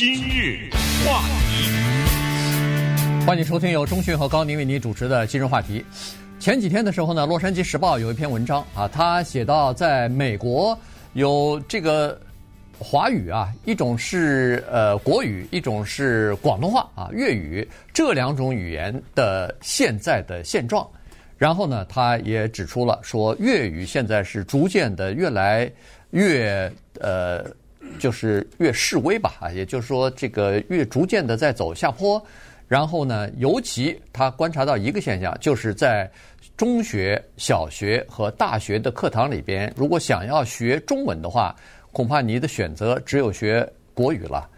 今日话题，欢迎收听由钟讯和高宁为您主持的《今日话题》。前几天的时候呢，《洛杉矶时报》有一篇文章啊，他写到在美国有这个华语啊，一种是呃国语，一种是广东话啊粤语这两种语言的现在的现状。然后呢，他也指出了说，粤语现在是逐渐的越来越呃。就是越示威吧，啊，也就是说，这个越逐渐的在走下坡。然后呢，尤其他观察到一个现象，就是在中学、小学和大学的课堂里边，如果想要学中文的话，恐怕你的选择只有学国语了。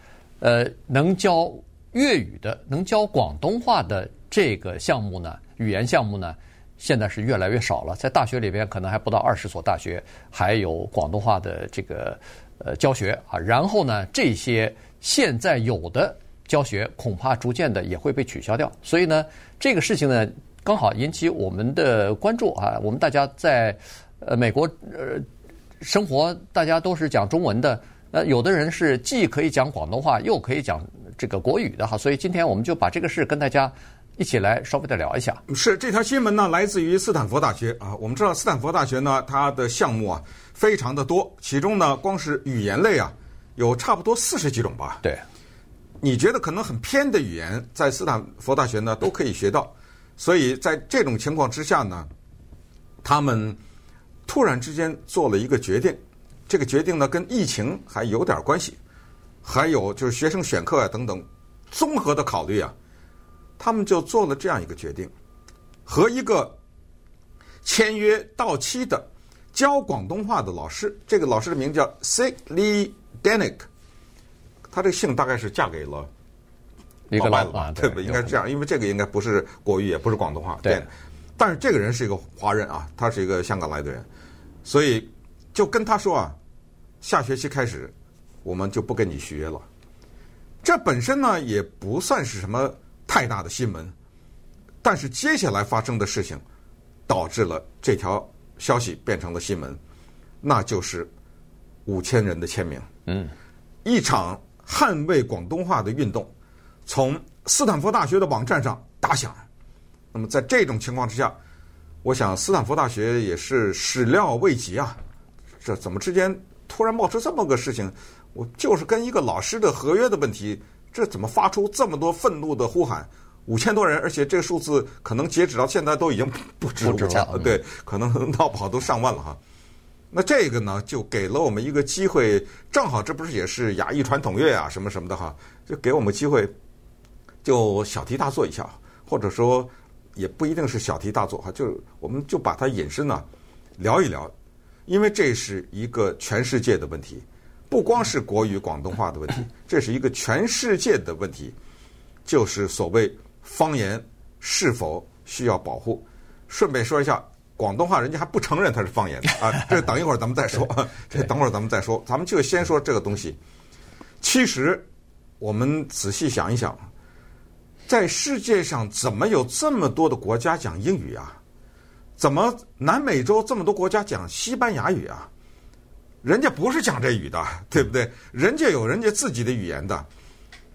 呃，能教粤语的、能教广东话的这个项目呢，语言项目呢，现在是越来越少了。在大学里边，可能还不到二十所大学还有广东话的这个。呃，教学啊，然后呢，这些现在有的教学恐怕逐渐的也会被取消掉。所以呢，这个事情呢，刚好引起我们的关注啊。我们大家在呃美国呃生活，大家都是讲中文的。呃，有的人是既可以讲广东话，又可以讲这个国语的哈。所以今天我们就把这个事跟大家一起来稍微的聊一下。是这条新闻呢，来自于斯坦福大学啊。我们知道斯坦福大学呢，它的项目啊。非常的多，其中呢，光是语言类啊，有差不多四十几种吧。对，你觉得可能很偏的语言，在斯坦福大学呢都可以学到。所以在这种情况之下呢，他们突然之间做了一个决定，这个决定呢跟疫情还有点关系，还有就是学生选课啊等等综合的考虑啊，他们就做了这样一个决定，和一个签约到期的。教广东话的老师，这个老师的名字叫 Sigley Danick，他这个姓大概是嫁给了一个老外，对不？应该是这样，因为这个应该不是国语，也不是广东话。对，但是这个人是一个华人啊，他是一个香港来的人，所以就跟他说啊，下学期开始我们就不跟你续约了。这本身呢也不算是什么太大的新闻，但是接下来发生的事情导致了这条。消息变成了新闻，那就是五千人的签名。嗯，一场捍卫广东话的运动从斯坦福大学的网站上打响。那么在这种情况之下，我想斯坦福大学也是始料未及啊，这怎么之间突然冒出这么个事情？我就是跟一个老师的合约的问题，这怎么发出这么多愤怒的呼喊？五千多人，而且这个数字可能截止到现在都已经不止五千了，对，可能闹不好都上万了哈。那这个呢，就给了我们一个机会，正好这不是也是亚裔传统乐啊什么什么的哈，就给我们机会，就小题大做一下，或者说也不一定是小题大做哈，就我们就把它引申呢聊一聊，因为这是一个全世界的问题，不光是国语广东话的问题，这是一个全世界的问题，就是所谓。方言是否需要保护？顺便说一下，广东话人家还不承认它是方言的啊。这等一会儿咱们再说，这等会儿咱们再说。咱们就先说这个东西。其实我们仔细想一想，在世界上怎么有这么多的国家讲英语啊？怎么南美洲这么多国家讲西班牙语啊？人家不是讲这语的，对不对？人家有人家自己的语言的，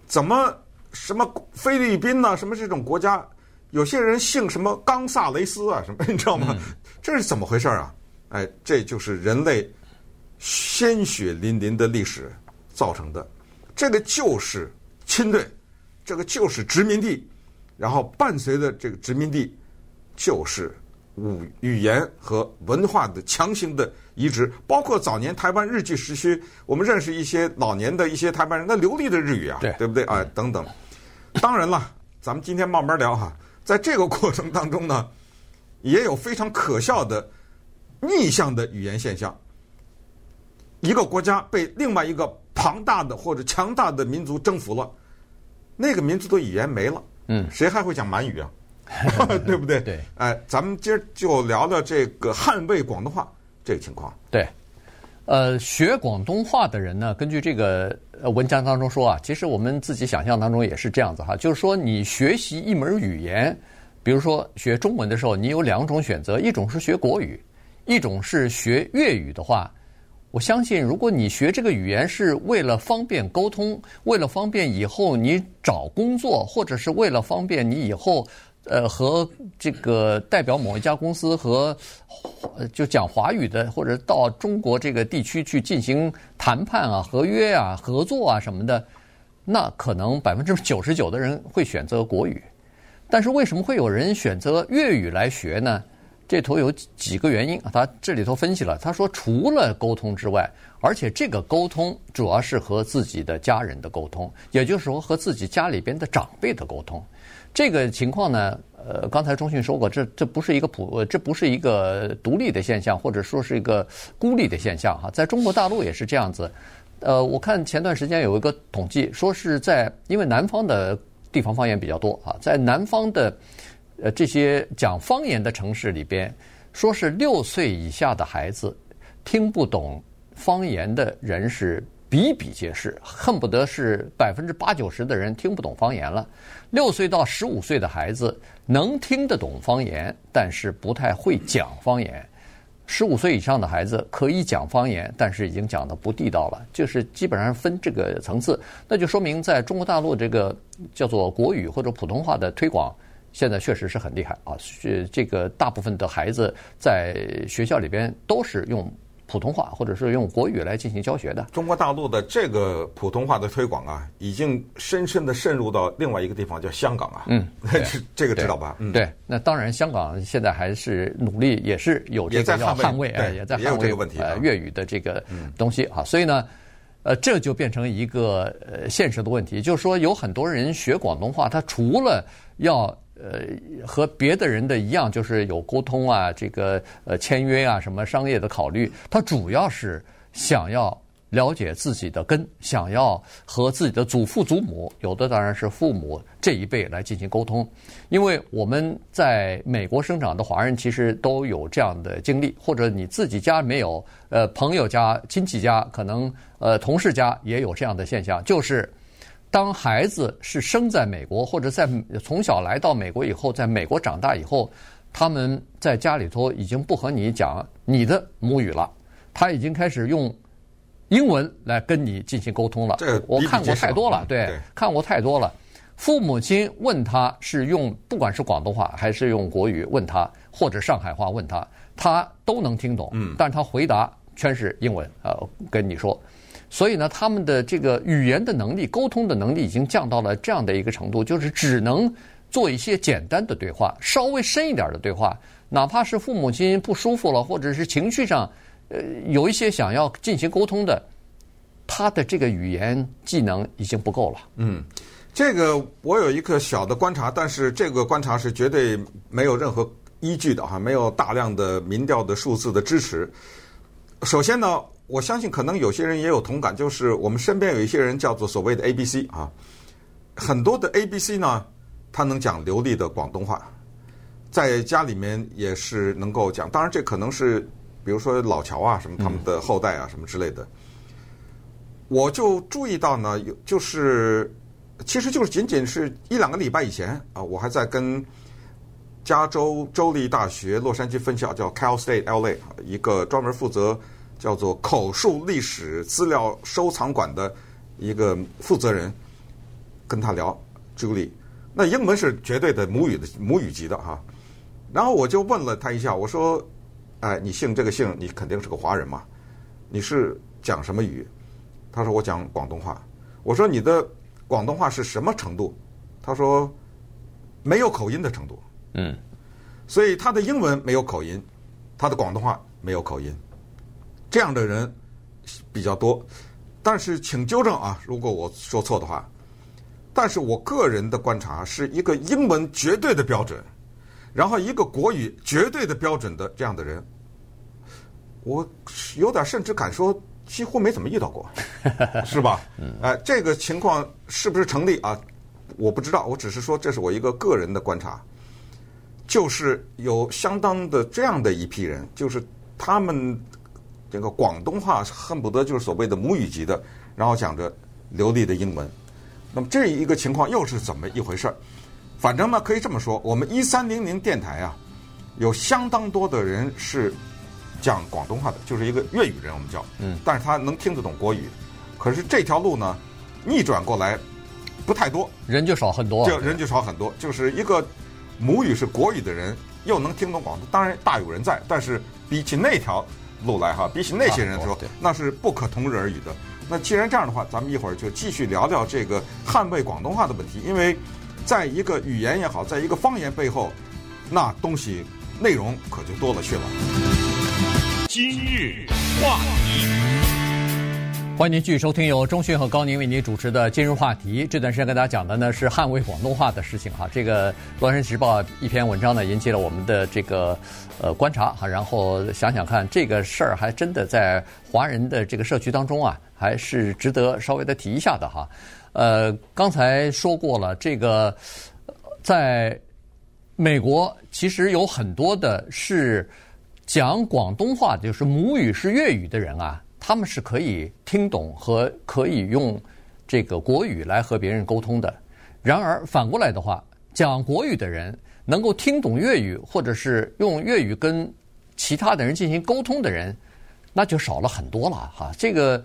怎么？什么菲律宾呐，什么这种国家，有些人姓什么冈萨雷斯啊，什么 你知道吗？这是怎么回事啊？哎，这就是人类鲜血淋淋的历史造成的。这个就是侵略，这个就是殖民地，然后伴随着这个殖民地，就是语语言和文化的强行的移植，包括早年台湾日据时期，我们认识一些老年的一些台湾人，那流利的日语啊，对，对不对？哎，等等。当然了，咱们今天慢慢聊哈。在这个过程当中呢，也有非常可笑的逆向的语言现象。一个国家被另外一个庞大的或者强大的民族征服了，那个民族的语言没了，嗯，谁还会讲满语啊？对不对？对。哎，咱们今儿就聊聊这个捍卫广东话这个情况。对。呃，学广东话的人呢，根据这个文章当中说啊，其实我们自己想象当中也是这样子哈，就是说你学习一门语言，比如说学中文的时候，你有两种选择，一种是学国语，一种是学粤语的话，我相信，如果你学这个语言是为了方便沟通，为了方便以后你找工作，或者是为了方便你以后。呃，和这个代表某一家公司和就讲华语的，或者到中国这个地区去进行谈判啊、合约啊、合作啊什么的，那可能百分之九十九的人会选择国语。但是为什么会有人选择粤语来学呢？这头有几个原因啊，他这里头分析了，他说除了沟通之外，而且这个沟通主要是和自己的家人的沟通，也就是说和自己家里边的长辈的沟通。这个情况呢，呃，刚才中迅说过，这这不是一个普，这不是一个独立的现象，或者说是一个孤立的现象哈，在中国大陆也是这样子。呃，我看前段时间有一个统计，说是在因为南方的地方方言比较多啊，在南方的呃这些讲方言的城市里边，说是六岁以下的孩子听不懂方言的人是。比比皆是，恨不得是百分之八九十的人听不懂方言了。六岁到十五岁的孩子能听得懂方言，但是不太会讲方言。十五岁以上的孩子可以讲方言，但是已经讲得不地道了。就是基本上分这个层次，那就说明在中国大陆这个叫做国语或者普通话的推广，现在确实是很厉害啊。是这个大部分的孩子在学校里边都是用。普通话，或者是用国语来进行教学的。中国大陆的这个普通话的推广啊，已经深深的渗入到另外一个地方，叫香港啊。嗯，这个知道吧？嗯，对。那当然，香港现在还是努力，也是有这个要捍卫，哎，也在捍卫这个问题，呃，粤语的这个东西啊。所以呢，呃，这就变成一个呃现实的问题，就是说有很多人学广东话，他除了要。呃，和别的人的一样，就是有沟通啊，这个呃签约啊，什么商业的考虑，他主要是想要了解自己的根，想要和自己的祖父祖母，有的当然是父母这一辈来进行沟通。因为我们在美国生长的华人，其实都有这样的经历，或者你自己家没有，呃，朋友家、亲戚家，可能呃同事家也有这样的现象，就是。当孩子是生在美国，或者在从小来到美国以后，在美国长大以后，他们在家里头已经不和你讲你的母语了，他已经开始用英文来跟你进行沟通了。我看过太多了，对，看过太多了。父母亲问他是用不管是广东话还是用国语问他，或者上海话问他，他都能听懂。嗯，但他回答全是英文，呃，跟你说。所以呢，他们的这个语言的能力、沟通的能力已经降到了这样的一个程度，就是只能做一些简单的对话，稍微深一点的对话，哪怕是父母亲不舒服了，或者是情绪上，呃，有一些想要进行沟通的，他的这个语言技能已经不够了。嗯，这个我有一个小的观察，但是这个观察是绝对没有任何依据的哈，没有大量的民调的数字的支持。首先呢。我相信可能有些人也有同感，就是我们身边有一些人叫做所谓的 A B C 啊，很多的 A B C 呢，他能讲流利的广东话，在家里面也是能够讲。当然，这可能是比如说老乔啊什么他们的后代啊什么之类的。我就注意到呢，有就是其实就是仅仅是一两个礼拜以前啊，我还在跟加州州立大学洛杉矶分校叫 Cal State LA 一个专门负责。叫做口述历史资料收藏馆的一个负责人，跟他聊，Julie，那英文是绝对的母语的母语级的哈。然后我就问了他一下，我说：“哎，你姓这个姓，你肯定是个华人嘛？你是讲什么语？”他说：“我讲广东话。”我说：“你的广东话是什么程度？”他说：“没有口音的程度。”嗯，所以他的英文没有口音，他的广东话没有口音。这样的人比较多，但是请纠正啊，如果我说错的话。但是我个人的观察是一个英文绝对的标准，然后一个国语绝对的标准的这样的人，我有点甚至敢说几乎没怎么遇到过，是吧？哎，这个情况是不是成立啊？我不知道，我只是说这是我一个个人的观察，就是有相当的这样的一批人，就是他们。这个广东话恨不得就是所谓的母语级的，然后讲着流利的英文。那么这一个情况又是怎么一回事儿？反正呢，可以这么说，我们一三零零电台啊，有相当多的人是讲广东话的，就是一个粤语人，我们叫，嗯，但是他能听得懂国语。可是这条路呢，逆转过来不太多，人就少很多，就人就少很多，就是一个母语是国语的人，又能听懂广东，当然大有人在，但是比起那条路来哈，比起那些人说，那是不可同日而语的。那既然这样的话，咱们一会儿就继续聊聊这个捍卫广东话的问题，因为在一个语言也好，在一个方言背后，那东西内容可就多了去了。今日话题。欢迎您继续收听由钟迅和高宁为您主持的《今日话题》。这段时间跟大家讲的呢是捍卫广东话的事情哈。这个《洛杉矶时报》一篇文章呢引起了我们的这个呃观察哈。然后想想看，这个事儿还真的在华人的这个社区当中啊，还是值得稍微的提一下的哈。呃，刚才说过了，这个在美国其实有很多的是讲广东话，就是母语是粤语的人啊。他们是可以听懂和可以用这个国语来和别人沟通的。然而反过来的话，讲国语的人能够听懂粤语，或者是用粤语跟其他的人进行沟通的人，那就少了很多了哈。这个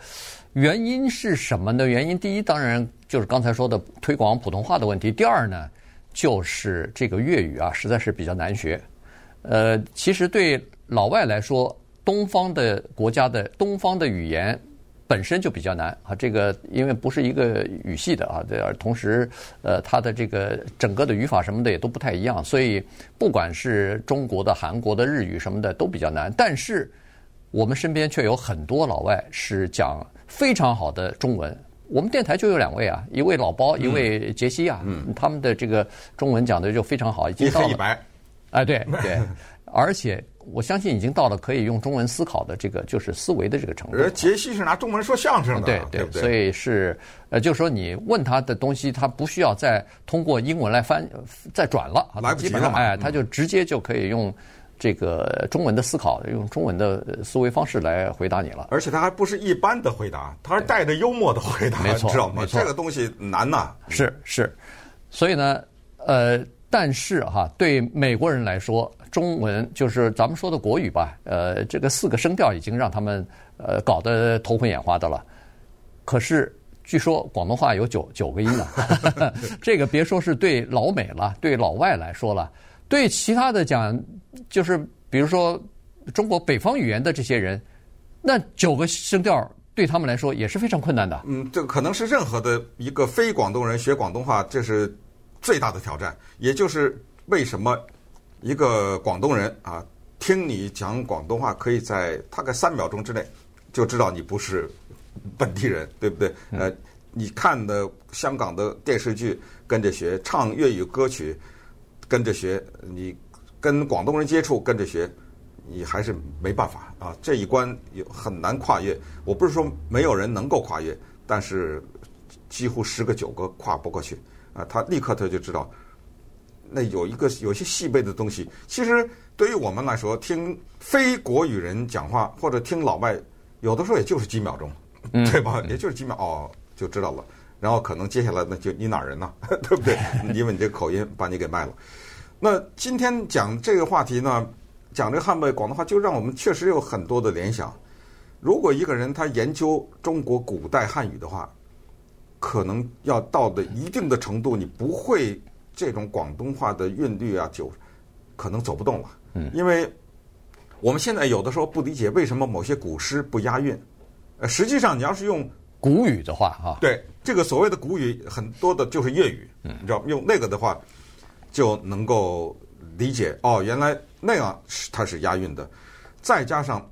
原因是什么呢？原因第一当然就是刚才说的推广普通话的问题。第二呢，就是这个粤语啊，实在是比较难学。呃，其实对老外来说。东方的国家的东方的语言本身就比较难啊，这个因为不是一个语系的啊，而同时呃，它的这个整个的语法什么的也都不太一样，所以不管是中国的、韩国的日语什么的都比较难。但是我们身边却有很多老外是讲非常好的中文，我们电台就有两位啊，一位老包，一位杰西啊，嗯，他们的这个中文讲的就非常好，已经到了，一黑一白，哎，对对，而且。我相信已经到了可以用中文思考的这个就是思维的这个程度。而杰西是拿中文说相声的，对对，对对，所以是呃，就是说你问他的东西，他不需要再通过英文来翻再转了，来不及了，哎，他就直接就可以用这个中文的思考，用中文的思维方式来回答你了。而且他还不是一般的回答，他是带着幽默的回答，没错，知道吗？没错，这个东西难呐。是是，所以呢，呃，但是哈，对美国人来说。中文就是咱们说的国语吧，呃，这个四个声调已经让他们呃搞得头昏眼花的了。可是据说广东话有九九个音呢，这个别说是对老美了，对老外来说了，对其他的讲，就是比如说中国北方语言的这些人，那九个声调对他们来说也是非常困难的。嗯，这可能是任何的一个非广东人学广东话，这是最大的挑战，也就是为什么。一个广东人啊，听你讲广东话，可以在大概三秒钟之内就知道你不是本地人，对不对？呃，你看的香港的电视剧跟着学，唱粤语歌曲跟着学，你跟广东人接触跟着学，你还是没办法啊，这一关有很难跨越。我不是说没有人能够跨越，但是几乎十个九个跨不过去啊，他立刻他就知道。那有一个有些细微的东西，其实对于我们来说，听非国语人讲话或者听老外，有的时候也就是几秒钟，对吧？也就是几秒哦，就知道了。然后可能接下来那就你哪儿人呢？对不对？因为你这口音把你给卖了。那今天讲这个话题呢，讲这个捍卫广东话，就让我们确实有很多的联想。如果一个人他研究中国古代汉语的话，可能要到的一定的程度，你不会。这种广东话的韵律啊，就可能走不动了。嗯，因为我们现在有的时候不理解为什么某些古诗不押韵。呃，实际上你要是用古语的话，哈，对这个所谓的古语，很多的就是粤语。嗯，你知道用那个的话就能够理解。哦，原来那样是它是押韵的。再加上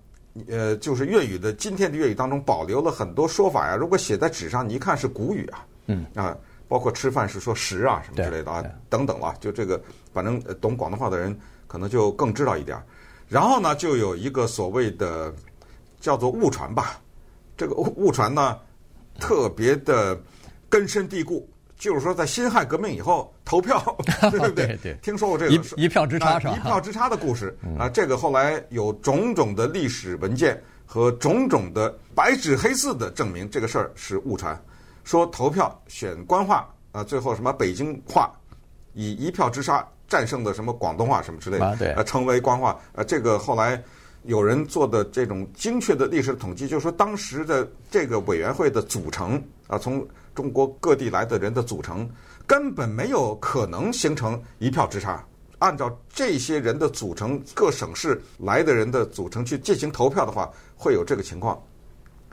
呃，就是粤语的今天的粤语当中保留了很多说法呀。如果写在纸上，你一看是古语啊。嗯啊。包括吃饭是说食啊什么之类的啊，等等啊，就这个，反正懂广东话的人可能就更知道一点。然后呢，就有一个所谓的叫做误传吧，这个误误传呢特别的根深蒂固，就是说在辛亥革命以后投票，对不对？对，听说过这个一一票之差是吧？一票之差的故事啊，这个后来有种种的历史文件和种种的白纸黑字的证明，这个事儿是误传。说投票选官话啊，最后什么北京话以一票之差战胜的什么广东话什么之类的，啊，对，成为官话。呃，这个后来有人做的这种精确的历史统计，就是说当时的这个委员会的组成啊，从中国各地来的人的组成，根本没有可能形成一票之差。按照这些人的组成，各省市来的人的组成去进行投票的话，会有这个情况。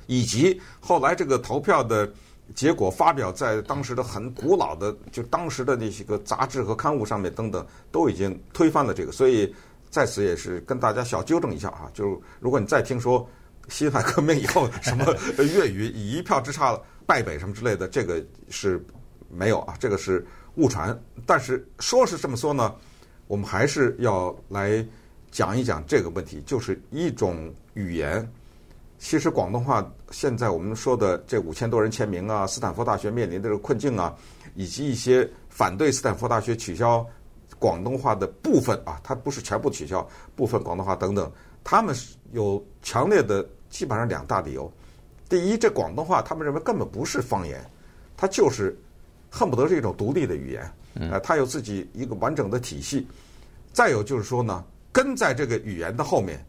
以及后来这个投票的结果发表在当时的很古老的，就当时的那些个杂志和刊物上面等等，都已经推翻了这个。所以在此也是跟大家小纠正一下啊，就如果你再听说辛亥革命以后什么粤语以一票之差败北什么之类的，这个是没有啊，这个是误传。但是说是这么说呢，我们还是要来讲一讲这个问题，就是一种语言。其实广东话现在我们说的这五千多人签名啊，斯坦福大学面临的这个困境啊，以及一些反对斯坦福大学取消广东话的部分啊，它不是全部取消，部分广东话等等，他们是有强烈的基本上两大理由。第一，这广东话他们认为根本不是方言，它就是恨不得是一种独立的语言，呃，它有自己一个完整的体系。再有就是说呢，跟在这个语言的后面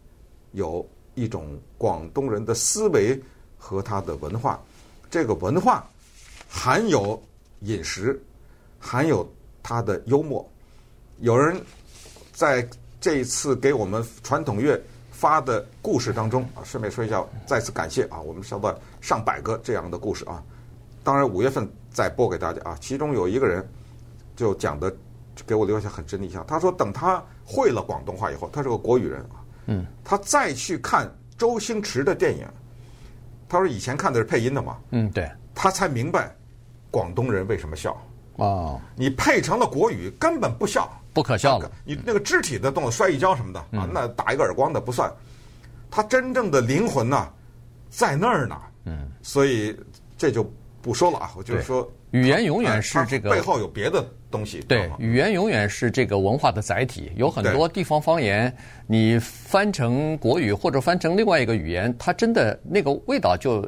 有。一种广东人的思维和他的文化，这个文化含有饮食，含有他的幽默。有人在这一次给我们传统乐发的故事当中啊，顺便说一下，再次感谢啊，我们收到上百个这样的故事啊。当然五月份再播给大家啊。其中有一个人就讲的，给我留下很深的印象。他说，等他会了广东话以后，他是个国语人。嗯，他再去看周星驰的电影，他说以前看的是配音的嘛，嗯，对，他才明白广东人为什么笑。哦，你配成了国语根本不笑，不可笑了。你那个肢体的动作，摔一跤什么的啊，那打一个耳光的不算。他真正的灵魂呢，在那儿呢。嗯，所以这就不说了啊，我就是说。语言永远是这个背后有别的东西。对，语言永远是这个文化的载体。有很多地方方言，你翻成国语或者翻成另外一个语言，它真的那个味道就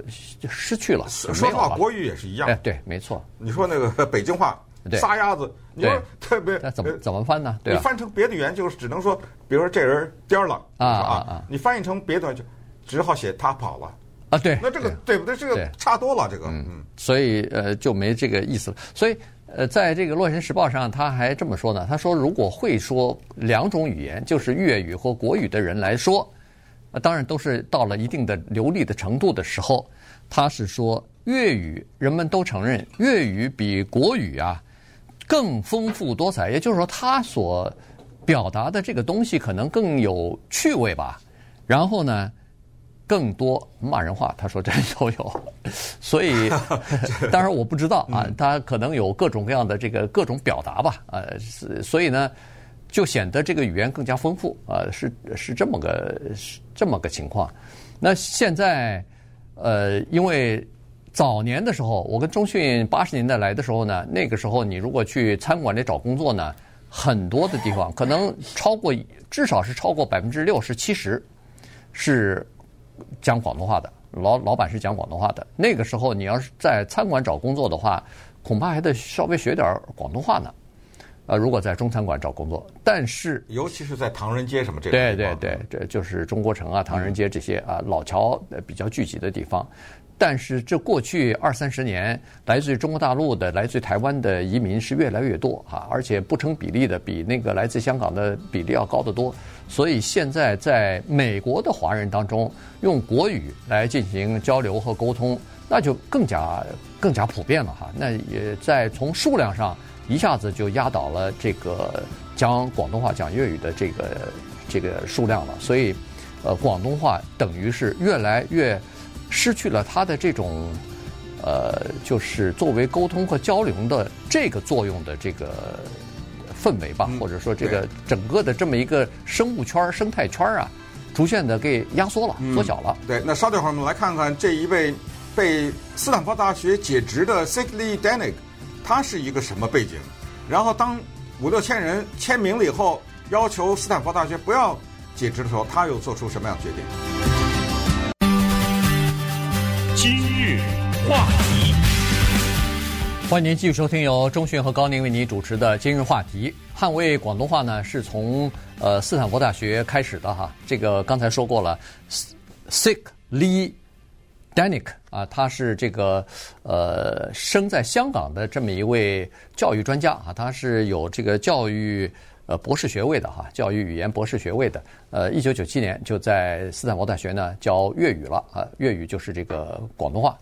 失去了。说实话，国语也是一样。哎，对，没错。你说那个 北京话，撒丫子，你说特别，那怎么怎么翻呢？对，你翻成别的语言，就是只能说，比如说这人颠了啊啊，你翻译成别的就只好写他跑了。啊，对，那这个对不对？这个差多了，这个，嗯，所以呃就没这个意思了。所以呃，在这个《洛神时报》上，他还这么说呢。他说，如果会说两种语言，就是粤语和国语的人来说，啊，当然都是到了一定的流利的程度的时候，他是说粤语，人们都承认粤语比国语啊更丰富多彩。也就是说，他所表达的这个东西可能更有趣味吧。然后呢，更多骂人话，他说这都有，所以 当然我不知道啊，他可能有各种各样的这个各种表达吧，呃，所以呢，就显得这个语言更加丰富啊，是是这么个是这么个情况。那现在呃，因为早年的时候，我跟中迅八十年代来的时候呢，那个时候你如果去餐馆里找工作呢，很多的地方可能超过至少是超过百分之六十七十是。讲广东话的老老板是讲广东话的。那个时候，你要是在餐馆找工作的话，恐怕还得稍微学点广东话呢。呃，如果在中餐馆找工作，但是尤其是在唐人街什么这对对对，这就是中国城啊、唐人街这些啊老桥比较聚集的地方。但是这过去二三十年，来自于中国大陆的、来自于台湾的移民是越来越多哈，而且不成比例的，比那个来自香港的比例要高得多。所以现在在美国的华人当中，用国语来进行交流和沟通，那就更加更加普遍了哈。那也在从数量上一下子就压倒了这个讲广东话、讲粤语的这个这个数量了。所以，呃，广东话等于是越来越。失去了它的这种，呃，就是作为沟通和交流的这个作用的这个氛围吧，或者说这个整个的这么一个生物圈、生态圈啊，逐渐的给压缩了、缩小了。对，那稍等会儿我们来看看这一位被斯坦福大学解职的 Sidney Danick，他是一个什么背景？然后当五六千人签名了以后，要求斯坦福大学不要解职的时候，他又做出什么样的决定？话题，欢迎您继续收听由钟迅和高宁为您主持的今日话题。捍卫广东话呢，是从呃斯坦福大学开始的哈。这个刚才说过了，Sick Lee Danick 啊，他是这个呃生在香港的这么一位教育专家啊，他是有这个教育呃博士学位的哈，教育语言博士学位的。呃，一九九七年就在斯坦福大学呢教粤语了啊，粤语就是这个广东话。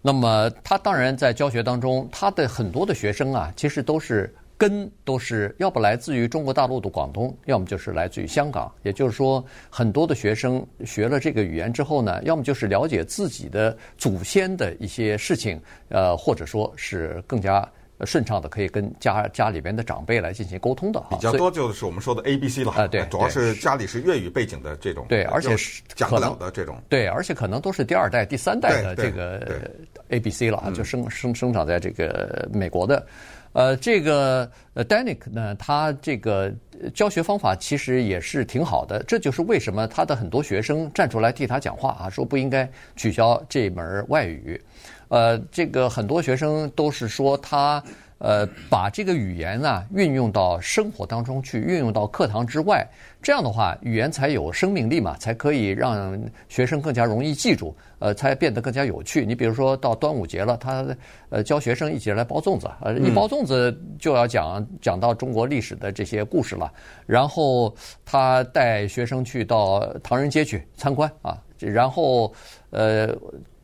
那么他当然在教学当中，他的很多的学生啊，其实都是根都是要不来自于中国大陆的广东，要么就是来自于香港。也就是说，很多的学生学了这个语言之后呢，要么就是了解自己的祖先的一些事情，呃，或者说是更加。顺畅的可以跟家家里边的长辈来进行沟通的哈，比较多就是我们说的 A B C 了啊，对，主要是家里是粤语背景的这种，对，而且是讲不了的这种，对，而且可能都是第二代、第三代的这个 A B C 了啊，就生生生长在这个美国的，呃，这个呃 Danick 呢，他这个教学方法其实也是挺好的，这就是为什么他的很多学生站出来替他讲话啊，说不应该取消这门外语。呃，这个很多学生都是说他呃把这个语言啊运用到生活当中去，运用到课堂之外，这样的话语言才有生命力嘛，才可以让学生更加容易记住，呃，才变得更加有趣。你比如说到端午节了，他呃教学生一起来包粽子，呃，一包粽子就要讲讲到中国历史的这些故事了，然后他带学生去到唐人街去参观啊，然后呃。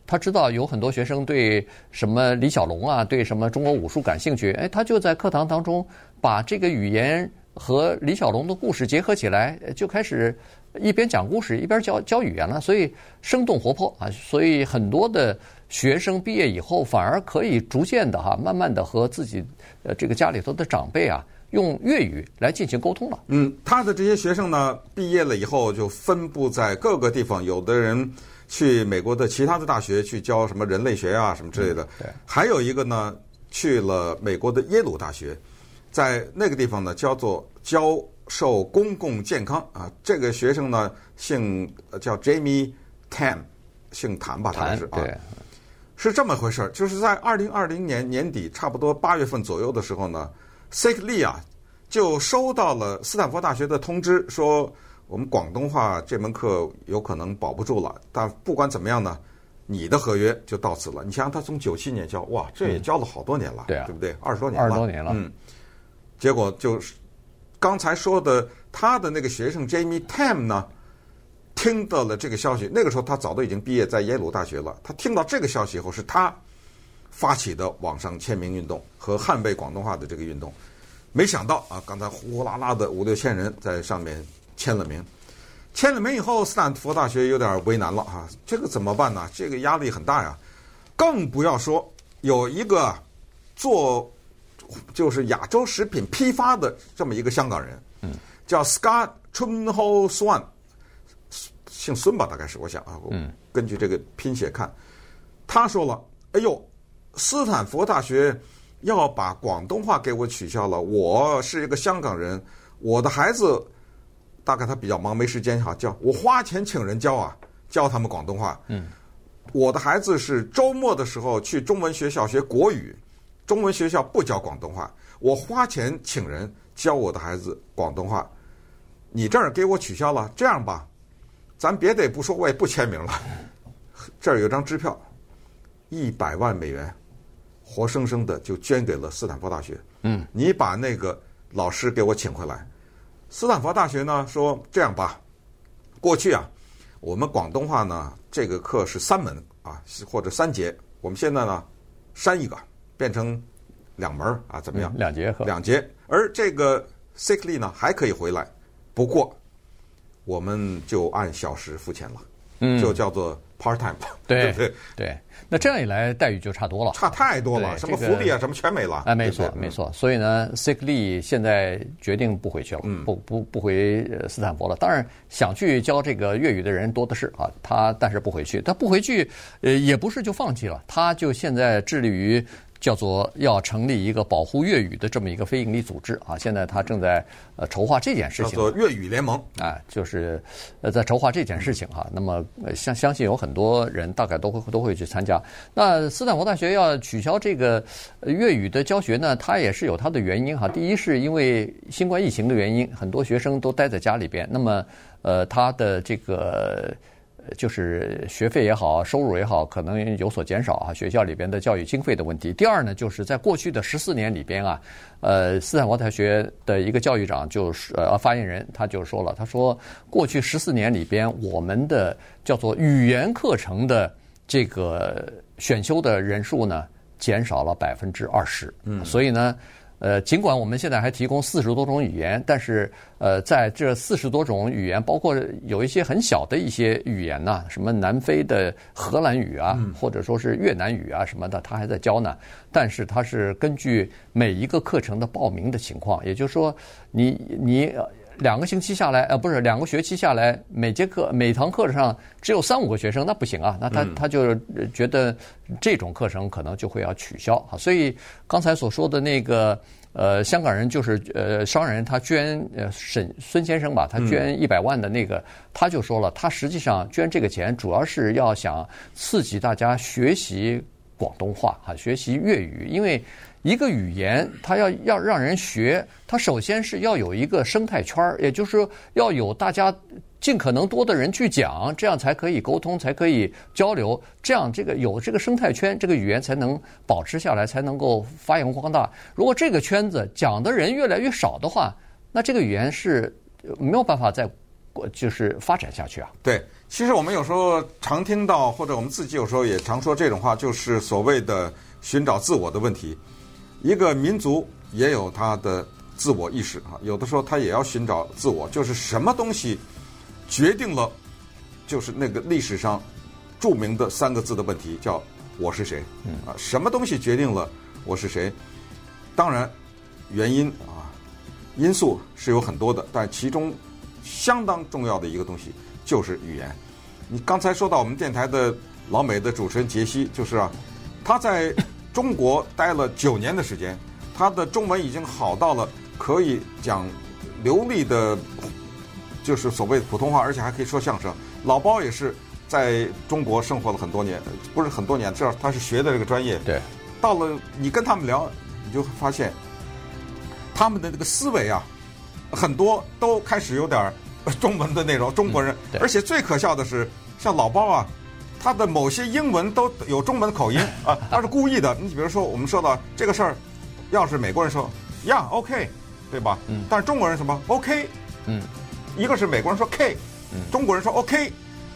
他知道有很多学生对什么李小龙啊，对什么中国武术感兴趣，哎，他就在课堂当中把这个语言和李小龙的故事结合起来，就开始一边讲故事一边教教语言了，所以生动活泼啊，所以很多的学生毕业以后反而可以逐渐的哈，慢慢的和自己呃这个家里头的长辈啊用粤语来进行沟通了。嗯，他的这些学生呢，毕业了以后就分布在各个地方，有的人。去美国的其他的大学去教什么人类学啊什么之类的，对，还有一个呢，去了美国的耶鲁大学，在那个地方呢叫做教授公共健康啊。这个学生呢姓叫 Jamie Tam，姓谭吧，他是啊，是这么回事儿。就是在二零二零年年底，差不多八月份左右的时候呢，Sick Lee 啊就收到了斯坦福大学的通知说。我们广东话这门课有可能保不住了，但不管怎么样呢，你的合约就到此了。你想想，他从九七年教，哇，这也教了好多年了，对啊，对不对？二十多年了，二十多年了，嗯。结果就是刚才说的，他的那个学生 Jamie Tam 呢，听到了这个消息，那个时候他早都已经毕业在耶鲁大学了。他听到这个消息以后，是他发起的网上签名运动和捍卫广东话的这个运动。没想到啊，刚才呼呼啦啦的五六千人在上面。签了名，签了名以后，斯坦福大学有点为难了啊，这个怎么办呢？这个压力很大呀，更不要说有一个做就是亚洲食品批发的这么一个香港人，嗯，叫 Scott Chunho Swan，姓孙吧，大概是我想啊，嗯，根据这个拼写看，他说了，哎呦，斯坦福大学要把广东话给我取消了，我是一个香港人，我的孩子。大概他比较忙，没时间哈教。我花钱请人教啊，教他们广东话。嗯，我的孩子是周末的时候去中文学校学国语，中文学校不教广东话。我花钱请人教我的孩子广东话，你这儿给我取消了。这样吧，咱别的也不说，我也不签名了。这儿有张支票，一百万美元，活生生的就捐给了斯坦福大学。嗯，你把那个老师给我请回来。斯坦福大学呢说，这样吧，过去啊，我们广东话呢这个课是三门啊，或者三节，我们现在呢删一个，变成两门啊，怎么样？嗯、两节课。两节，而这个 Sic Lee 呢还可以回来，不过我们就按小时付钱了，嗯，就叫做 part time，对，对？对。那这样一来，待遇就差多了，差太多了，什么福利啊，什么全没了。哎，没错，没错。所以呢，sick Lee 现在决定不回去了，不不不回斯坦福了。当然，想去教这个粤语的人多的是啊。他但是不回去，他不回去，呃，也不是就放弃了，他就现在致力于叫做要成立一个保护粤语的这么一个非营利组织啊，现在他正在呃筹划这件事情。叫做粤语联盟啊，就是呃在筹划这件事情哈、啊。那么相相信有很多人大概都会都会去参加。那斯坦福大学要取消这个粤语的教学呢，它也是有它的原因哈。第一是因为新冠疫情的原因，很多学生都待在家里边，那么呃他的这个。就是学费也好，收入也好，可能有所减少啊。学校里边的教育经费的问题。第二呢，就是在过去的十四年里边啊，呃，斯坦福大学的一个教育长就是呃发言人，他就说了，他说过去十四年里边，我们的叫做语言课程的这个选修的人数呢，减少了百分之二十。嗯，所以呢。呃，尽管我们现在还提供四十多种语言，但是呃，在这四十多种语言，包括有一些很小的一些语言呐，什么南非的荷兰语啊，或者说是越南语啊什么的，他还在教呢。但是他是根据每一个课程的报名的情况，也就是说你，你你。两个星期下来，呃，不是两个学期下来，每节课每堂课上只有三五个学生，那不行啊，那他他就觉得这种课程可能就会要取消啊。所以刚才所说的那个呃，香港人就是呃商人，他捐呃沈孙先生吧，他捐一百万的那个，他就说了，他实际上捐这个钱主要是要想刺激大家学习广东话哈，学习粤语，因为。一个语言，它要要让人学，它首先是要有一个生态圈儿，也就是说要有大家尽可能多的人去讲，这样才可以沟通，才可以交流，这样这个有这个生态圈，这个语言才能保持下来，才能够发扬光大。如果这个圈子讲的人越来越少的话，那这个语言是没有办法再就是发展下去啊。对，其实我们有时候常听到，或者我们自己有时候也常说这种话，就是所谓的寻找自我的问题。一个民族也有他的自我意识啊，有的时候他也要寻找自我，就是什么东西决定了，就是那个历史上著名的三个字的问题，叫“我是谁”。啊，什么东西决定了我是谁？当然，原因啊，因素是有很多的，但其中相当重要的一个东西就是语言。你刚才说到我们电台的老美的主持人杰西，就是啊，他在。中国待了九年的时间，他的中文已经好到了可以讲流利的，就是所谓普通话，而且还可以说相声。老包也是在中国生活了很多年，不是很多年，至少他是学的这个专业。对，到了你跟他们聊，你就会发现他们的这个思维啊，很多都开始有点中文的内容，中国人。嗯、而且最可笑的是，像老包啊。他的某些英文都有中文口音啊，他是故意的。你比如说，我们说到这个事儿，要是美国人说呀，OK，对吧？嗯。但是中国人什么 OK？嗯。一个是美国人说 K，嗯，中国人说 OK。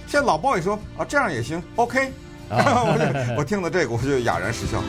现在老包也说啊，这样也行，OK。啊、我我听了这个，我就哑然失笑。